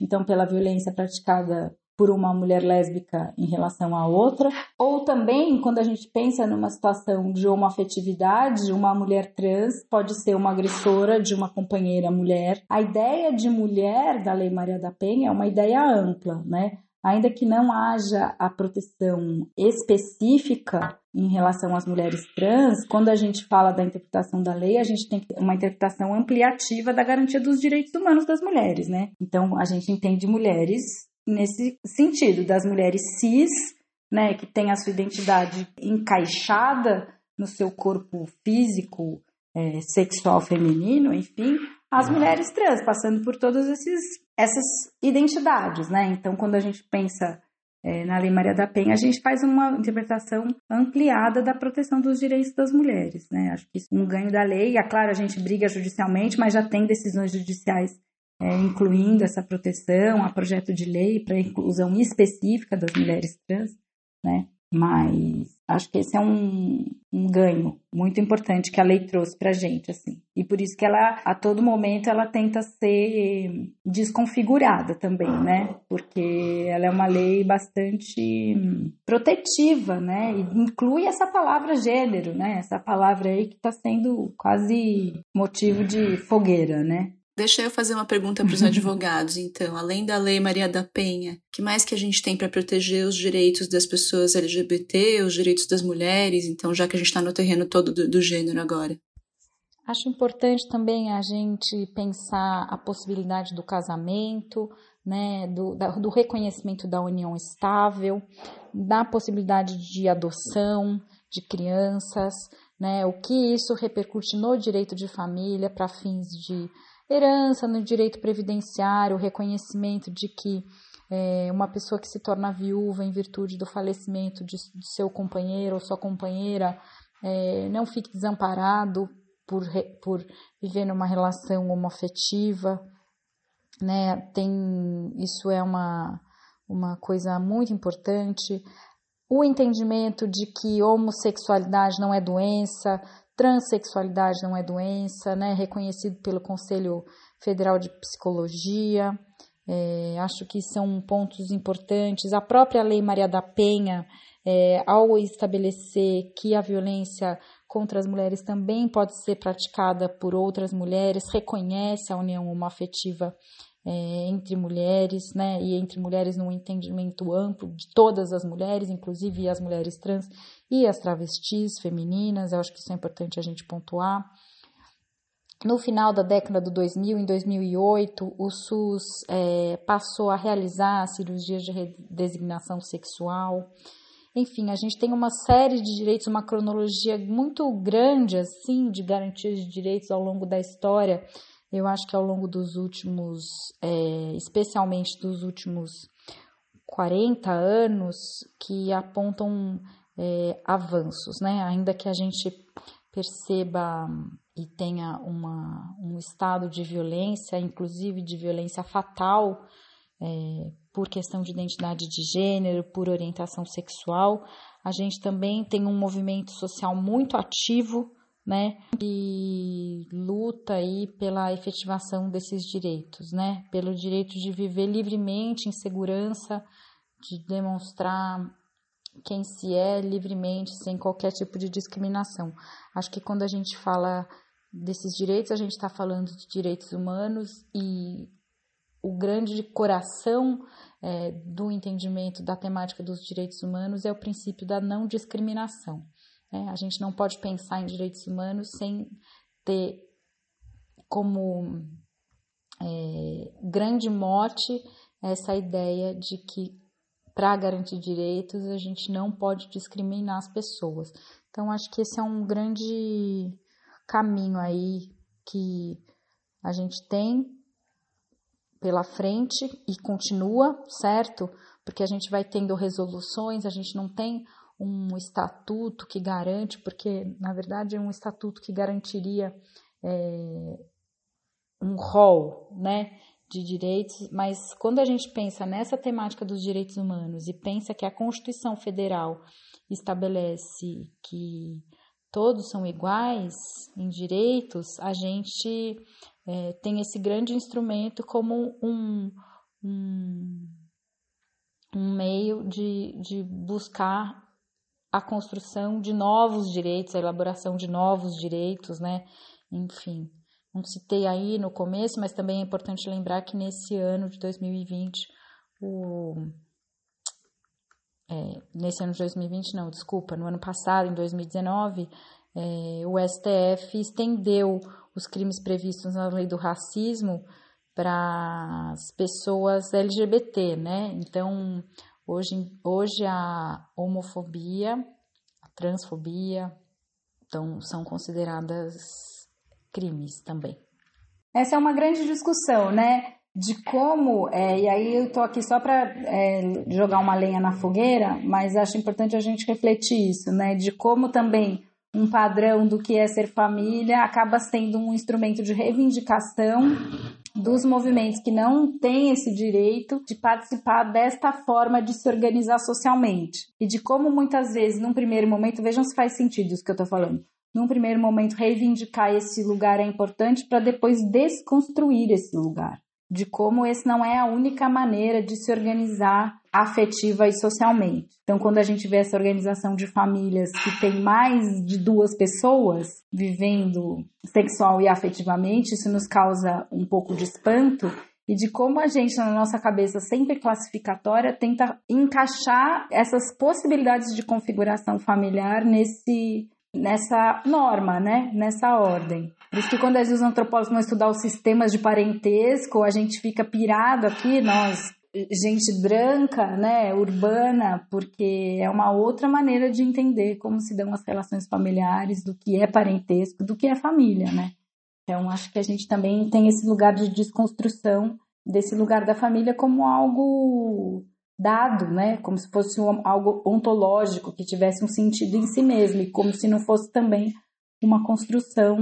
então pela violência praticada por uma mulher lésbica em relação à outra, ou também quando a gente pensa numa situação de homoafetividade, uma mulher trans pode ser uma agressora de uma companheira mulher. A ideia de mulher da Lei Maria da Penha é uma ideia ampla, né? Ainda que não haja a proteção específica em relação às mulheres trans, quando a gente fala da interpretação da lei, a gente tem uma interpretação ampliativa da garantia dos direitos humanos das mulheres, né? Então, a gente entende mulheres nesse sentido, das mulheres cis, né, que têm a sua identidade encaixada no seu corpo físico, é, sexual feminino, enfim, as mulheres trans, passando por todas esses, essas identidades, né? Então, quando a gente pensa é, na Lei Maria da Penha, a gente faz uma interpretação ampliada da proteção dos direitos das mulheres, né? Acho que isso é um ganho da lei. É claro, a gente briga judicialmente, mas já tem decisões judiciais é, incluindo essa proteção, a projeto de lei para inclusão específica das mulheres trans, né? Mas acho que esse é um, um ganho muito importante que a lei trouxe para a gente, assim. E por isso que ela, a todo momento, ela tenta ser desconfigurada também, né? Porque ela é uma lei bastante protetiva, né? E inclui essa palavra gênero, né? Essa palavra aí que está sendo quase motivo de fogueira, né? Deixa eu fazer uma pergunta para os advogados, então. Além da Lei Maria da Penha, que mais que a gente tem para proteger os direitos das pessoas LGBT, os direitos das mulheres, então, já que a gente está no terreno todo do, do gênero agora? Acho importante também a gente pensar a possibilidade do casamento, né, do, da, do reconhecimento da união estável, da possibilidade de adoção de crianças, né, o que isso repercute no direito de família para fins de herança no direito previdenciário, o reconhecimento de que é, uma pessoa que se torna viúva em virtude do falecimento de, de seu companheiro ou sua companheira é, não fique desamparado por, por viver numa relação homoafetiva, né? Tem, isso é uma, uma coisa muito importante. O entendimento de que homossexualidade não é doença, Transsexualidade não é doença, né? Reconhecido pelo Conselho Federal de Psicologia. É, acho que são pontos importantes. A própria Lei Maria da Penha, é, ao estabelecer que a violência contra as mulheres também pode ser praticada por outras mulheres, reconhece a união homoafetiva é, entre mulheres, né, e entre mulheres num entendimento amplo de todas as mulheres, inclusive as mulheres trans e as travestis femininas, eu acho que isso é importante a gente pontuar. no final da década do 2000, em 2008, o SUS é, passou a realizar cirurgias de redesignação sexual. Enfim, a gente tem uma série de direitos, uma cronologia muito grande, assim, de garantias de direitos ao longo da história. Eu acho que ao longo dos últimos, é, especialmente dos últimos 40 anos, que apontam é, avanços, né? Ainda que a gente perceba e tenha uma, um estado de violência, inclusive de violência fatal, é, por questão de identidade de gênero, por orientação sexual. A gente também tem um movimento social muito ativo, né, e luta aí pela efetivação desses direitos, né, pelo direito de viver livremente em segurança, de demonstrar quem se é livremente, sem qualquer tipo de discriminação. Acho que quando a gente fala desses direitos, a gente está falando de direitos humanos e o grande coração é, do entendimento da temática dos direitos humanos é o princípio da não discriminação. Né? A gente não pode pensar em direitos humanos sem ter como é, grande mote essa ideia de que para garantir direitos a gente não pode discriminar as pessoas. Então acho que esse é um grande caminho aí que a gente tem pela frente e continua, certo? Porque a gente vai tendo resoluções, a gente não tem um estatuto que garante, porque na verdade é um estatuto que garantiria é, um rol, né? de direitos, mas quando a gente pensa nessa temática dos direitos humanos e pensa que a Constituição Federal estabelece que todos são iguais em direitos, a gente é, tem esse grande instrumento como um, um, um meio de, de buscar a construção de novos direitos, a elaboração de novos direitos, né? Enfim, não citei aí no começo, mas também é importante lembrar que nesse ano de 2020, o, é, nesse ano de 2020, não, desculpa, no ano passado, em 2019, é, o STF estendeu os crimes previstos na lei do racismo para as pessoas LGBT, né? Então, hoje, hoje a homofobia, a transfobia, então, são consideradas crimes também. Essa é uma grande discussão, né? De como, é, e aí eu estou aqui só para é, jogar uma lenha na fogueira, mas acho importante a gente refletir isso, né? De como também um padrão do que é ser família acaba sendo um instrumento de reivindicação dos movimentos que não têm esse direito de participar desta forma de se organizar socialmente. E de como muitas vezes, num primeiro momento, vejam se faz sentido isso que eu estou falando, num primeiro momento, reivindicar esse lugar é importante para depois desconstruir esse lugar. De como esse não é a única maneira de se organizar afetiva e socialmente. Então, quando a gente vê essa organização de famílias que tem mais de duas pessoas vivendo sexual e afetivamente, isso nos causa um pouco de espanto e de como a gente, na nossa cabeça sempre classificatória, tenta encaixar essas possibilidades de configuração familiar nesse nessa norma, né? Nessa ordem. Por isso que quando às vezes os antropólogos vão estudar os sistemas de parentesco, a gente fica pirado aqui, nós, gente branca, né, urbana, porque é uma outra maneira de entender como se dão as relações familiares, do que é parentesco, do que é família, né? Então acho que a gente também tem esse lugar de desconstrução desse lugar da família como algo dado, né? Como se fosse um, algo ontológico que tivesse um sentido em si mesmo e como se não fosse também uma construção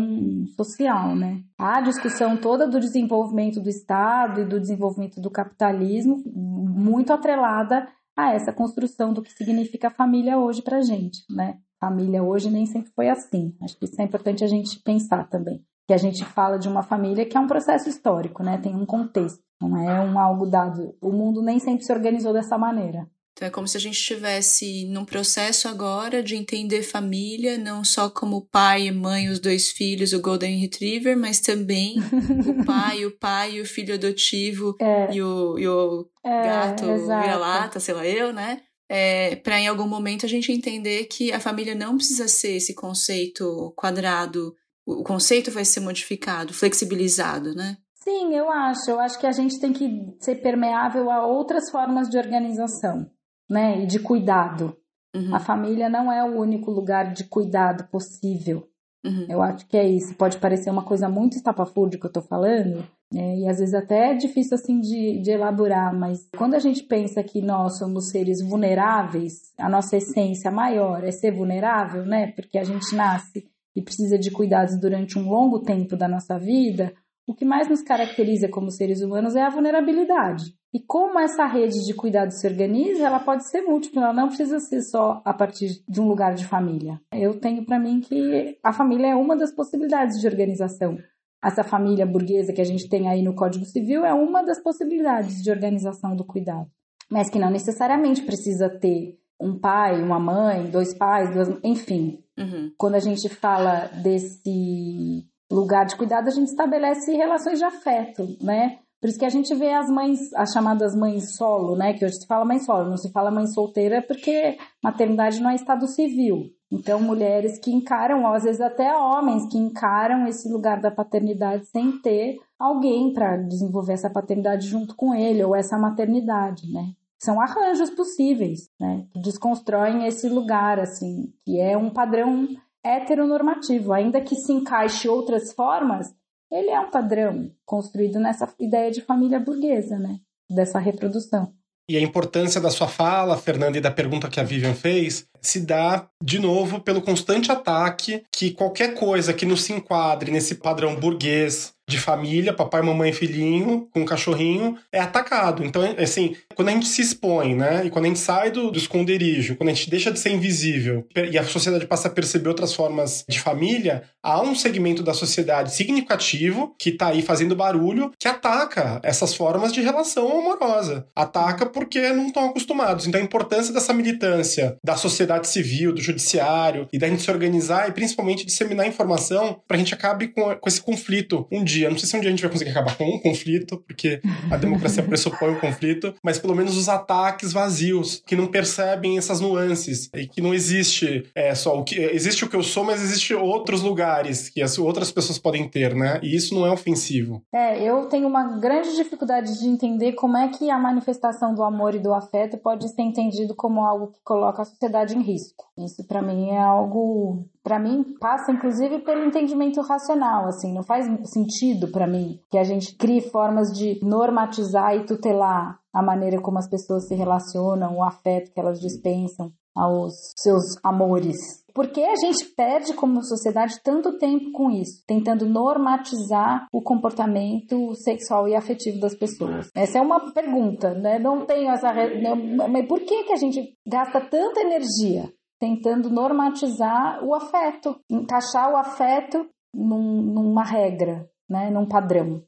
social, né? A discussão toda do desenvolvimento do Estado e do desenvolvimento do capitalismo muito atrelada a essa construção do que significa família hoje para gente, né? Família hoje nem sempre foi assim. Acho que isso é importante a gente pensar também. Que a gente fala de uma família que é um processo histórico, né? Tem um contexto. Não é um algo dado. O mundo nem sempre se organizou dessa maneira. Então é como se a gente estivesse num processo agora de entender família, não só como pai e mãe, os dois filhos, o Golden Retriever, mas também o pai, o pai, o filho adotivo é. e o, e o é, gato vira-lata, sei lá eu, né? É, para em algum momento a gente entender que a família não precisa ser esse conceito quadrado o conceito vai ser modificado, flexibilizado, né? Sim, eu acho. Eu acho que a gente tem que ser permeável a outras formas de organização, né? E de cuidado. Uhum. A família não é o único lugar de cuidado possível. Uhum. Eu acho que é isso. Pode parecer uma coisa muito estapafúrdia que eu tô falando, né? e às vezes até é difícil assim de, de elaborar, mas quando a gente pensa que nós somos seres vulneráveis, a nossa essência maior é ser vulnerável, né? Porque a gente nasce e precisa de cuidados durante um longo tempo da nossa vida, o que mais nos caracteriza como seres humanos é a vulnerabilidade. E como essa rede de cuidados se organiza, ela pode ser múltipla, ela não precisa ser só a partir de um lugar de família. Eu tenho para mim que a família é uma das possibilidades de organização. Essa família burguesa que a gente tem aí no Código Civil é uma das possibilidades de organização do cuidado. Mas que não necessariamente precisa ter um pai, uma mãe, dois pais, duas, enfim. Uhum. Quando a gente fala desse lugar de cuidado, a gente estabelece relações de afeto, né? Por isso que a gente vê as mães, as chamadas mães solo, né? Que hoje se fala mãe solo, não se fala mãe solteira porque maternidade não é estado civil. Então, mulheres que encaram, às vezes até homens que encaram esse lugar da paternidade sem ter alguém para desenvolver essa paternidade junto com ele ou essa maternidade, né? São arranjos possíveis, né? Que desconstroem esse lugar, assim, que é um padrão heteronormativo, ainda que se encaixe outras formas, ele é um padrão construído nessa ideia de família burguesa, né? Dessa reprodução. E a importância da sua fala, Fernanda, e da pergunta que a Vivian fez, se dá, de novo, pelo constante ataque que qualquer coisa que não se enquadre nesse padrão burguês de família, papai, mamãe, filhinho, com um cachorrinho, é atacado. Então, é, assim, quando a gente se expõe, né, e quando a gente sai do, do esconderijo, quando a gente deixa de ser invisível e a sociedade passa a perceber outras formas de família, há um segmento da sociedade significativo que está aí fazendo barulho que ataca essas formas de relação amorosa. Ataca porque não estão acostumados. Então, a importância dessa militância da sociedade civil, do judiciário e da gente se organizar e principalmente disseminar informação para a gente acabe com, com esse conflito um dia dia. Não sei se um dia a gente vai conseguir acabar com um conflito, porque a democracia pressupõe o um conflito, mas pelo menos os ataques vazios, que não percebem essas nuances e que não existe é, só o que existe o que eu sou, mas existe outros lugares que as outras pessoas podem ter, né? E isso não é ofensivo. É, eu tenho uma grande dificuldade de entender como é que a manifestação do amor e do afeto pode ser entendido como algo que coloca a sociedade em risco. Isso para mim é algo para mim passa inclusive pelo entendimento racional, assim, não faz sentido para mim que a gente crie formas de normatizar e tutelar a maneira como as pessoas se relacionam, o afeto que elas dispensam aos seus amores. Porque a gente perde como sociedade tanto tempo com isso, tentando normatizar o comportamento sexual e afetivo das pessoas? Essa é uma pergunta, né? Não tenho essa. Mas por que, que a gente gasta tanta energia tentando normatizar o afeto, encaixar o afeto num, numa regra, né, num padrão.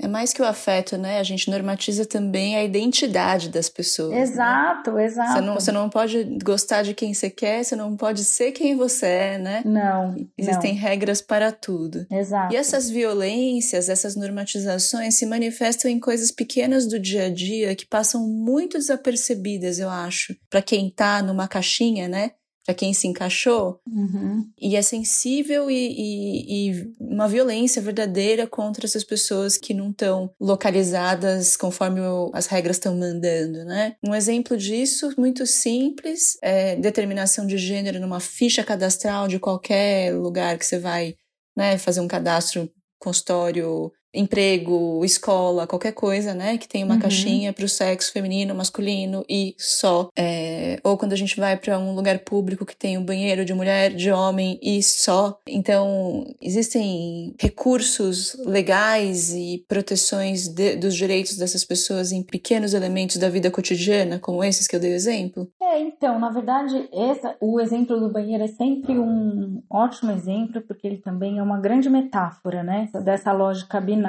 É mais que o afeto, né? A gente normatiza também a identidade das pessoas. Exato, né? exato. Você não, você não pode gostar de quem você quer, você não pode ser quem você é, né? Não. Existem não. regras para tudo. Exato. E essas violências, essas normatizações se manifestam em coisas pequenas do dia a dia que passam muito desapercebidas, eu acho, para quem tá numa caixinha, né? Para quem se encaixou uhum. e é sensível e, e, e, uma violência verdadeira contra essas pessoas que não estão localizadas conforme o, as regras estão mandando, né? Um exemplo disso muito simples é determinação de gênero numa ficha cadastral de qualquer lugar que você vai, né, fazer um cadastro consultório emprego, escola, qualquer coisa, né? Que tem uma uhum. caixinha para o sexo feminino, masculino e só. É, ou quando a gente vai para um lugar público que tem um banheiro de mulher, de homem e só. Então, existem recursos legais e proteções de, dos direitos dessas pessoas em pequenos elementos da vida cotidiana, como esses que eu dei exemplo? É, então, na verdade, essa, o exemplo do banheiro é sempre um ótimo exemplo, porque ele também é uma grande metáfora, né? Dessa lógica binária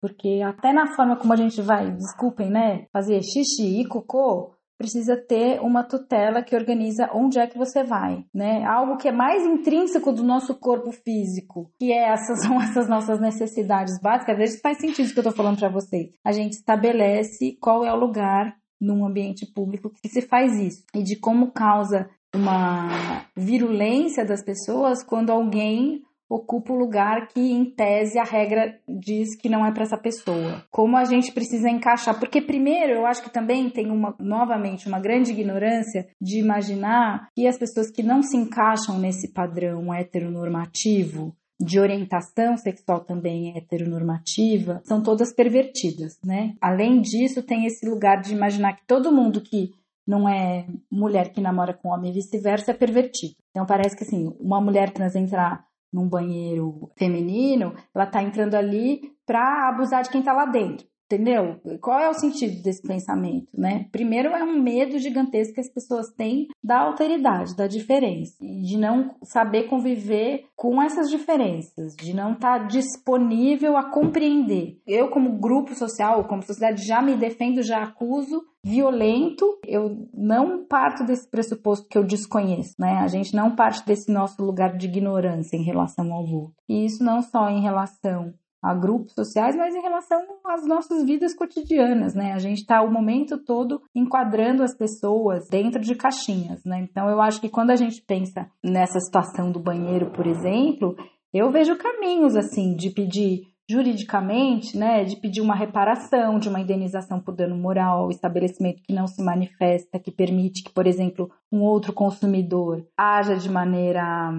porque até na forma como a gente vai, desculpem, né, fazer xixi e cocô, precisa ter uma tutela que organiza onde é que você vai, né? Algo que é mais intrínseco do nosso corpo físico, que é essas são essas nossas necessidades básicas. Às vezes faz sentido o que eu tô falando para vocês. A gente estabelece qual é o lugar num ambiente público que se faz isso e de como causa uma virulência das pessoas quando alguém ocupa o lugar que, em tese, a regra diz que não é para essa pessoa. Como a gente precisa encaixar? Porque, primeiro, eu acho que também tem uma, novamente, uma grande ignorância de imaginar que as pessoas que não se encaixam nesse padrão heteronormativo de orientação sexual também heteronormativa, são todas pervertidas, né? Além disso, tem esse lugar de imaginar que todo mundo que não é mulher que namora com homem e vice-versa é pervertido. Então parece que assim, uma mulher trans entrar num banheiro feminino, ela tá entrando ali para abusar de quem tá lá dentro. Entendeu? Qual é o sentido desse pensamento, né? Primeiro é um medo gigantesco que as pessoas têm da alteridade, da diferença, de não saber conviver com essas diferenças, de não estar tá disponível a compreender. Eu como grupo social, como sociedade já me defendo, já acuso violento, eu não parto desse pressuposto que eu desconheço, né? A gente não parte desse nosso lugar de ignorância em relação ao outro. E isso não só em relação a grupos sociais, mas em relação às nossas vidas cotidianas, né? A gente está o momento todo enquadrando as pessoas dentro de caixinhas, né? Então eu acho que quando a gente pensa nessa situação do banheiro, por exemplo, eu vejo caminhos assim de pedir juridicamente, né, de pedir uma reparação, de uma indenização por dano moral, estabelecimento que não se manifesta, que permite que, por exemplo, um outro consumidor haja de maneira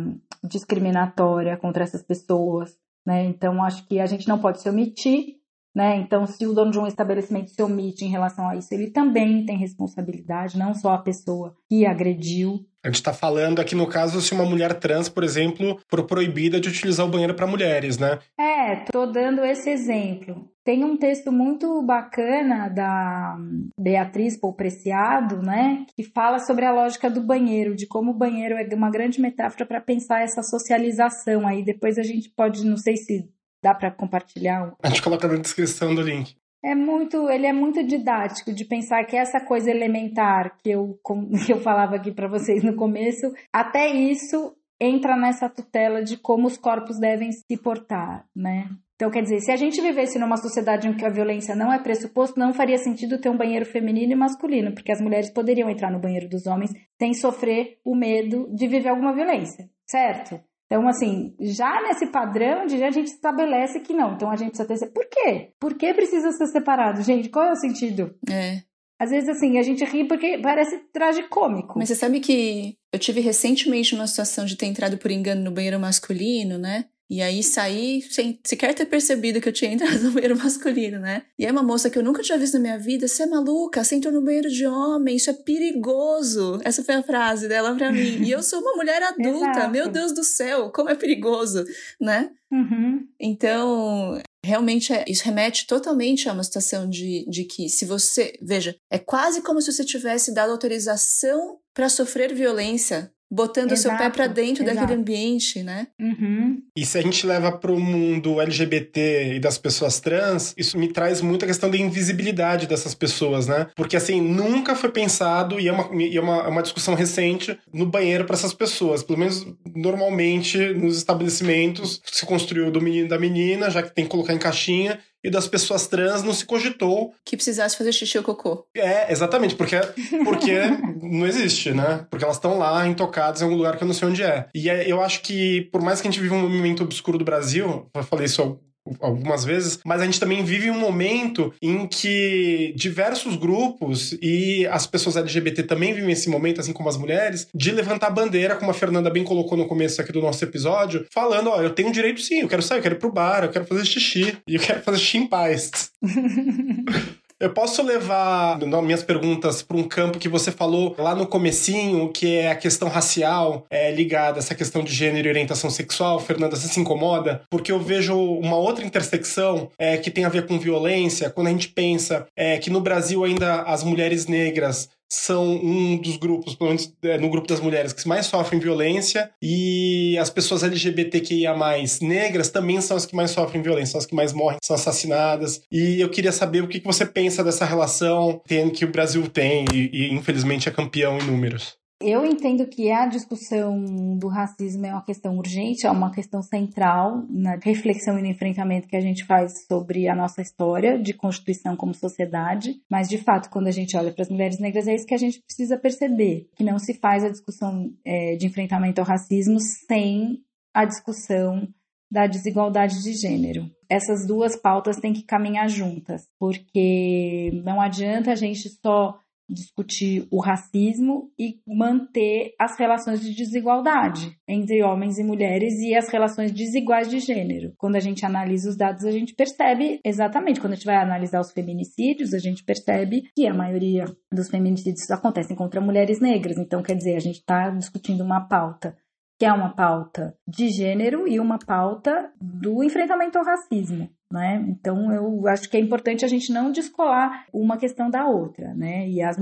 discriminatória contra essas pessoas, né? Então, acho que a gente não pode se omitir, né? Então, se o dono de um estabelecimento se omite em relação a isso, ele também tem responsabilidade, não só a pessoa que agrediu. A gente está falando aqui no caso se uma mulher trans, por exemplo, for proibida de utilizar o banheiro para mulheres, né? É, tô dando esse exemplo. Tem um texto muito bacana da Beatriz Polpreciado, né, que fala sobre a lógica do banheiro, de como o banheiro é uma grande metáfora para pensar essa socialização. Aí depois a gente pode, não sei se dá para compartilhar. A gente coloca na descrição do link. É muito, ele é muito didático de pensar que essa coisa elementar que eu, que eu falava aqui para vocês no começo, até isso entra nessa tutela de como os corpos devem se portar, né? Então, quer dizer, se a gente vivesse numa sociedade em que a violência não é pressuposto, não faria sentido ter um banheiro feminino e masculino, porque as mulheres poderiam entrar no banheiro dos homens sem sofrer o medo de viver alguma violência, certo? Então, assim, já nesse padrão de a gente estabelece que não. Então, a gente precisa ter. Por quê? Por que precisa ser separado? Gente, qual é o sentido? É. Às vezes, assim, a gente ri porque parece tragicômico. Mas você sabe que eu tive recentemente uma situação de ter entrado por engano no banheiro masculino, né? E aí saí sem sequer ter percebido que eu tinha entrado no banheiro masculino, né? E é uma moça que eu nunca tinha visto na minha vida. Você é maluca? Você entrou no banheiro de homem, isso é perigoso. Essa foi a frase dela pra mim. E eu sou uma mulher adulta, meu Deus do céu, como é perigoso, né? Uhum. Então, realmente é, isso remete totalmente a uma situação de, de que se você. Veja, é quase como se você tivesse dado autorização para sofrer violência botando o seu pé para dentro exato. daquele ambiente, né? Uhum. E se a gente leva para o mundo LGBT e das pessoas trans, isso me traz muito a questão da invisibilidade dessas pessoas, né? Porque assim, nunca foi pensado, e é uma, e é uma, é uma discussão recente, no banheiro para essas pessoas. Pelo menos normalmente nos estabelecimentos se construiu do menino da menina, já que tem que colocar em caixinha, e das pessoas trans não se cogitou. Que precisasse fazer xixi ou cocô. É, exatamente, porque, porque não existe, né? Porque elas estão lá intocadas em algum lugar que eu não sei onde é. E é, eu acho que, por mais que a gente viva um movimento obscuro do Brasil, eu falei isso algumas vezes, mas a gente também vive um momento em que diversos grupos e as pessoas LGBT também vivem esse momento, assim como as mulheres, de levantar a bandeira, como a Fernanda bem colocou no começo aqui do nosso episódio, falando, ó, eu tenho direito sim, eu quero sair, eu quero ir pro bar, eu quero fazer xixi, e eu quero fazer xixi em paz. Eu posso levar minhas perguntas para um campo que você falou lá no comecinho, que é a questão racial é, ligada a essa questão de gênero e orientação sexual. Fernanda, você se incomoda? Porque eu vejo uma outra intersecção é, que tem a ver com violência, quando a gente pensa é, que no Brasil ainda as mulheres negras são um dos grupos, pelo menos é, no grupo das mulheres, que mais sofrem violência, e as pessoas LGBTQIA, negras, também são as que mais sofrem violência, são as que mais morrem, são assassinadas. E eu queria saber o que você pensa dessa relação que o Brasil tem, e, e infelizmente é campeão em números. Eu entendo que a discussão do racismo é uma questão urgente, é uma questão central na reflexão e no enfrentamento que a gente faz sobre a nossa história de constituição como sociedade. Mas, de fato, quando a gente olha para as mulheres negras, é isso que a gente precisa perceber: que não se faz a discussão é, de enfrentamento ao racismo sem a discussão da desigualdade de gênero. Essas duas pautas têm que caminhar juntas, porque não adianta a gente só discutir o racismo e manter as relações de desigualdade entre homens e mulheres e as relações desiguais de gênero. Quando a gente analisa os dados, a gente percebe exatamente, quando a gente vai analisar os feminicídios, a gente percebe que a maioria dos feminicídios acontecem contra mulheres negras. Então, quer dizer, a gente está discutindo uma pauta que é uma pauta de gênero e uma pauta do enfrentamento ao racismo. Né? Então, eu acho que é importante a gente não descolar uma questão da outra, né? E as,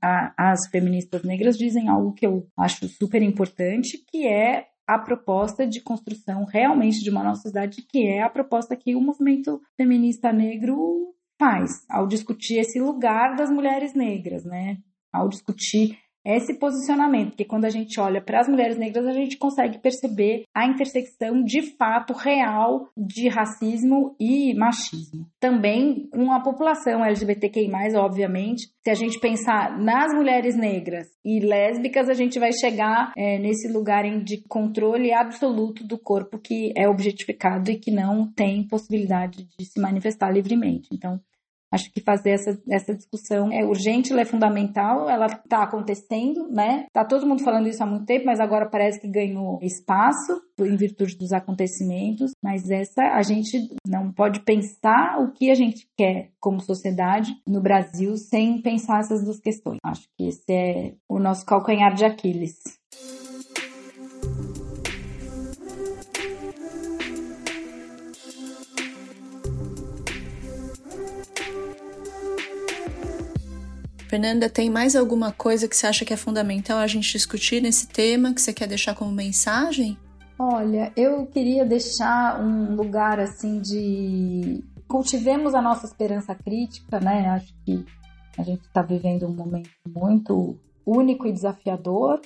a, as feministas negras dizem algo que eu acho super importante, que é a proposta de construção realmente de uma nossa sociedade, que é a proposta que o movimento feminista negro faz ao discutir esse lugar das mulheres negras, né? Ao discutir esse posicionamento, porque quando a gente olha para as mulheres negras, a gente consegue perceber a intersecção de fato real de racismo e machismo. Também com a população LGBTQI, obviamente, se a gente pensar nas mulheres negras e lésbicas, a gente vai chegar é, nesse lugar de controle absoluto do corpo que é objetificado e que não tem possibilidade de se manifestar livremente. Então, Acho que fazer essa, essa discussão é urgente, ela é fundamental, ela está acontecendo, né? Tá todo mundo falando isso há muito tempo, mas agora parece que ganhou espaço em virtude dos acontecimentos. Mas essa a gente não pode pensar o que a gente quer como sociedade no Brasil sem pensar essas duas questões. Acho que esse é o nosso calcanhar de Aquiles. Fernanda, tem mais alguma coisa que você acha que é fundamental a gente discutir nesse tema, que você quer deixar como mensagem? Olha, eu queria deixar um lugar assim de cultivemos a nossa esperança crítica, né? Acho que a gente está vivendo um momento muito único e desafiador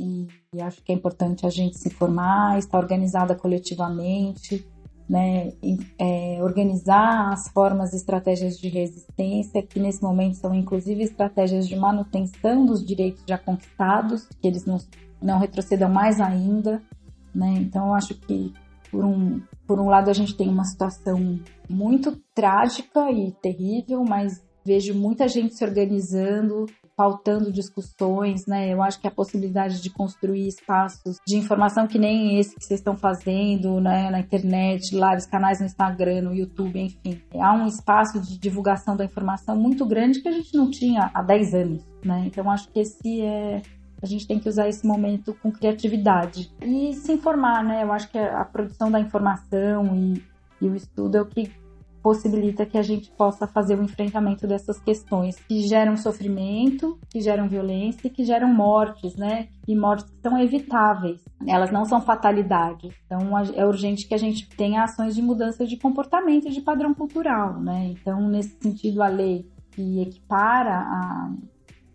e acho que é importante a gente se formar, estar organizada coletivamente, né, é, organizar as formas e estratégias de resistência, que nesse momento são inclusive estratégias de manutenção dos direitos já conquistados, que eles não, não retrocedam mais ainda. Né? Então, eu acho que, por um, por um lado, a gente tem uma situação muito trágica e terrível, mas vejo muita gente se organizando pautando discussões, né? Eu acho que a possibilidade de construir espaços de informação que nem esse que vocês estão fazendo, né, na internet, os canais no Instagram, no YouTube, enfim. Há um espaço de divulgação da informação muito grande que a gente não tinha há 10 anos, né? Então acho que esse é a gente tem que usar esse momento com criatividade e se informar, né? Eu acho que a produção da informação e, e o estudo é o que possibilita que a gente possa fazer o enfrentamento dessas questões que geram sofrimento, que geram violência e que geram mortes, né? E mortes que são evitáveis. Elas não são fatalidades. Então é urgente que a gente tenha ações de mudança de comportamento e de padrão cultural, né? Então, nesse sentido, a lei que equipara a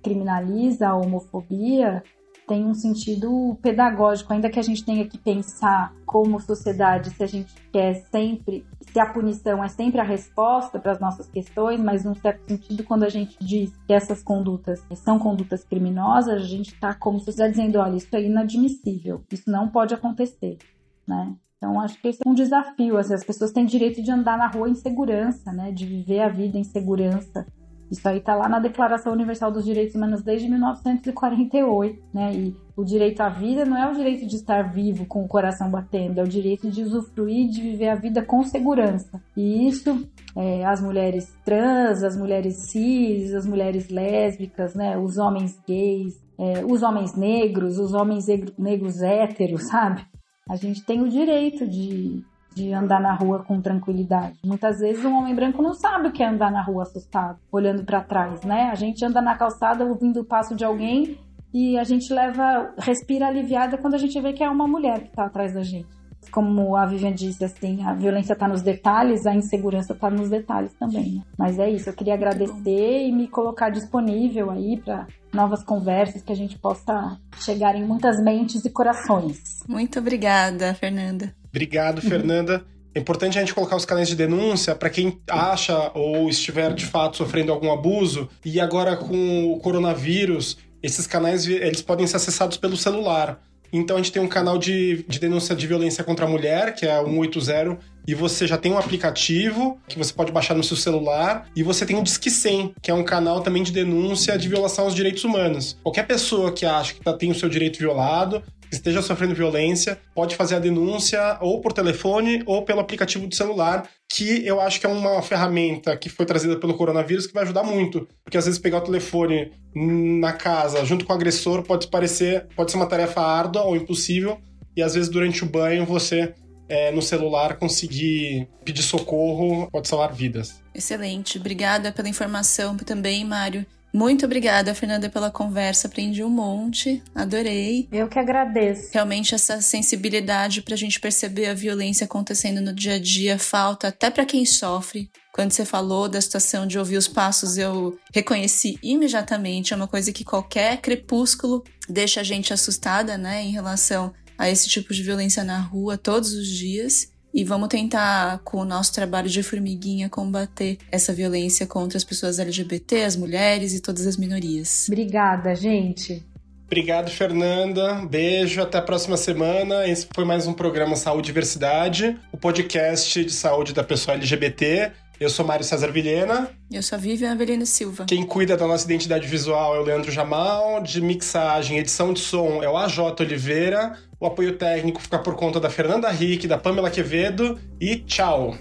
criminaliza a homofobia tem um sentido pedagógico, ainda que a gente tenha que pensar como sociedade se a gente quer sempre, se a punição é sempre a resposta para as nossas questões, mas num certo sentido, quando a gente diz que essas condutas são condutas criminosas, a gente está como está dizendo, olha, isso é inadmissível, isso não pode acontecer, né? Então, acho que esse é um desafio. Assim, as pessoas têm direito de andar na rua em segurança, né? De viver a vida em segurança. Isso aí está lá na Declaração Universal dos Direitos Humanos desde 1948, né? E o direito à vida não é o direito de estar vivo com o coração batendo, é o direito de usufruir, de viver a vida com segurança. E isso, é, as mulheres trans, as mulheres cis, as mulheres lésbicas, né? Os homens gays, é, os homens negros, os homens negros héteros, sabe? A gente tem o direito de de andar na rua com tranquilidade. Muitas vezes um homem branco não sabe o que é andar na rua assustado, olhando para trás, né? A gente anda na calçada ouvindo o passo de alguém e a gente leva, respira aliviada quando a gente vê que é uma mulher que está atrás da gente. Como a Vivian disse, assim, a violência está nos detalhes, a insegurança está nos detalhes também. Né? Mas é isso, eu queria agradecer e me colocar disponível aí para novas conversas que a gente possa chegar em muitas mentes e corações. Muito obrigada, Fernanda. Obrigado, Fernanda. É importante a gente colocar os canais de denúncia para quem acha ou estiver de fato sofrendo algum abuso. E agora com o coronavírus, esses canais eles podem ser acessados pelo celular. Então a gente tem um canal de, de denúncia de violência contra a mulher, que é 180, e você já tem um aplicativo que você pode baixar no seu celular, e você tem o Disque 100, que é um canal também de denúncia de violação aos direitos humanos. Qualquer pessoa que acha que tá, tem o seu direito violado, esteja sofrendo violência, pode fazer a denúncia ou por telefone ou pelo aplicativo do celular, que eu acho que é uma ferramenta que foi trazida pelo coronavírus que vai ajudar muito. Porque às vezes pegar o telefone na casa junto com o agressor pode parecer, pode ser uma tarefa árdua ou impossível, e às vezes durante o banho você é, no celular conseguir pedir socorro pode salvar vidas. Excelente. Obrigada pela informação também, Mário. Muito obrigada, Fernanda, pela conversa. Aprendi um monte, adorei. Eu que agradeço. Realmente, essa sensibilidade para a gente perceber a violência acontecendo no dia a dia falta até para quem sofre. Quando você falou da situação de ouvir os passos, eu reconheci imediatamente. É uma coisa que qualquer crepúsculo deixa a gente assustada, né, em relação a esse tipo de violência na rua todos os dias. E vamos tentar, com o nosso trabalho de formiguinha, combater essa violência contra as pessoas LGBT, as mulheres e todas as minorias. Obrigada, gente. Obrigado, Fernanda. Beijo, até a próxima semana. Esse foi mais um programa Saúde e Diversidade, o podcast de saúde da pessoa LGBT. Eu sou Mário César Vilhena. Eu sou a Vivian Avelino Silva. Quem cuida da nossa identidade visual é o Leandro Jamal. De mixagem, edição de som é o AJ Oliveira. O apoio técnico fica por conta da Fernanda Rick, da Pamela Quevedo. E tchau!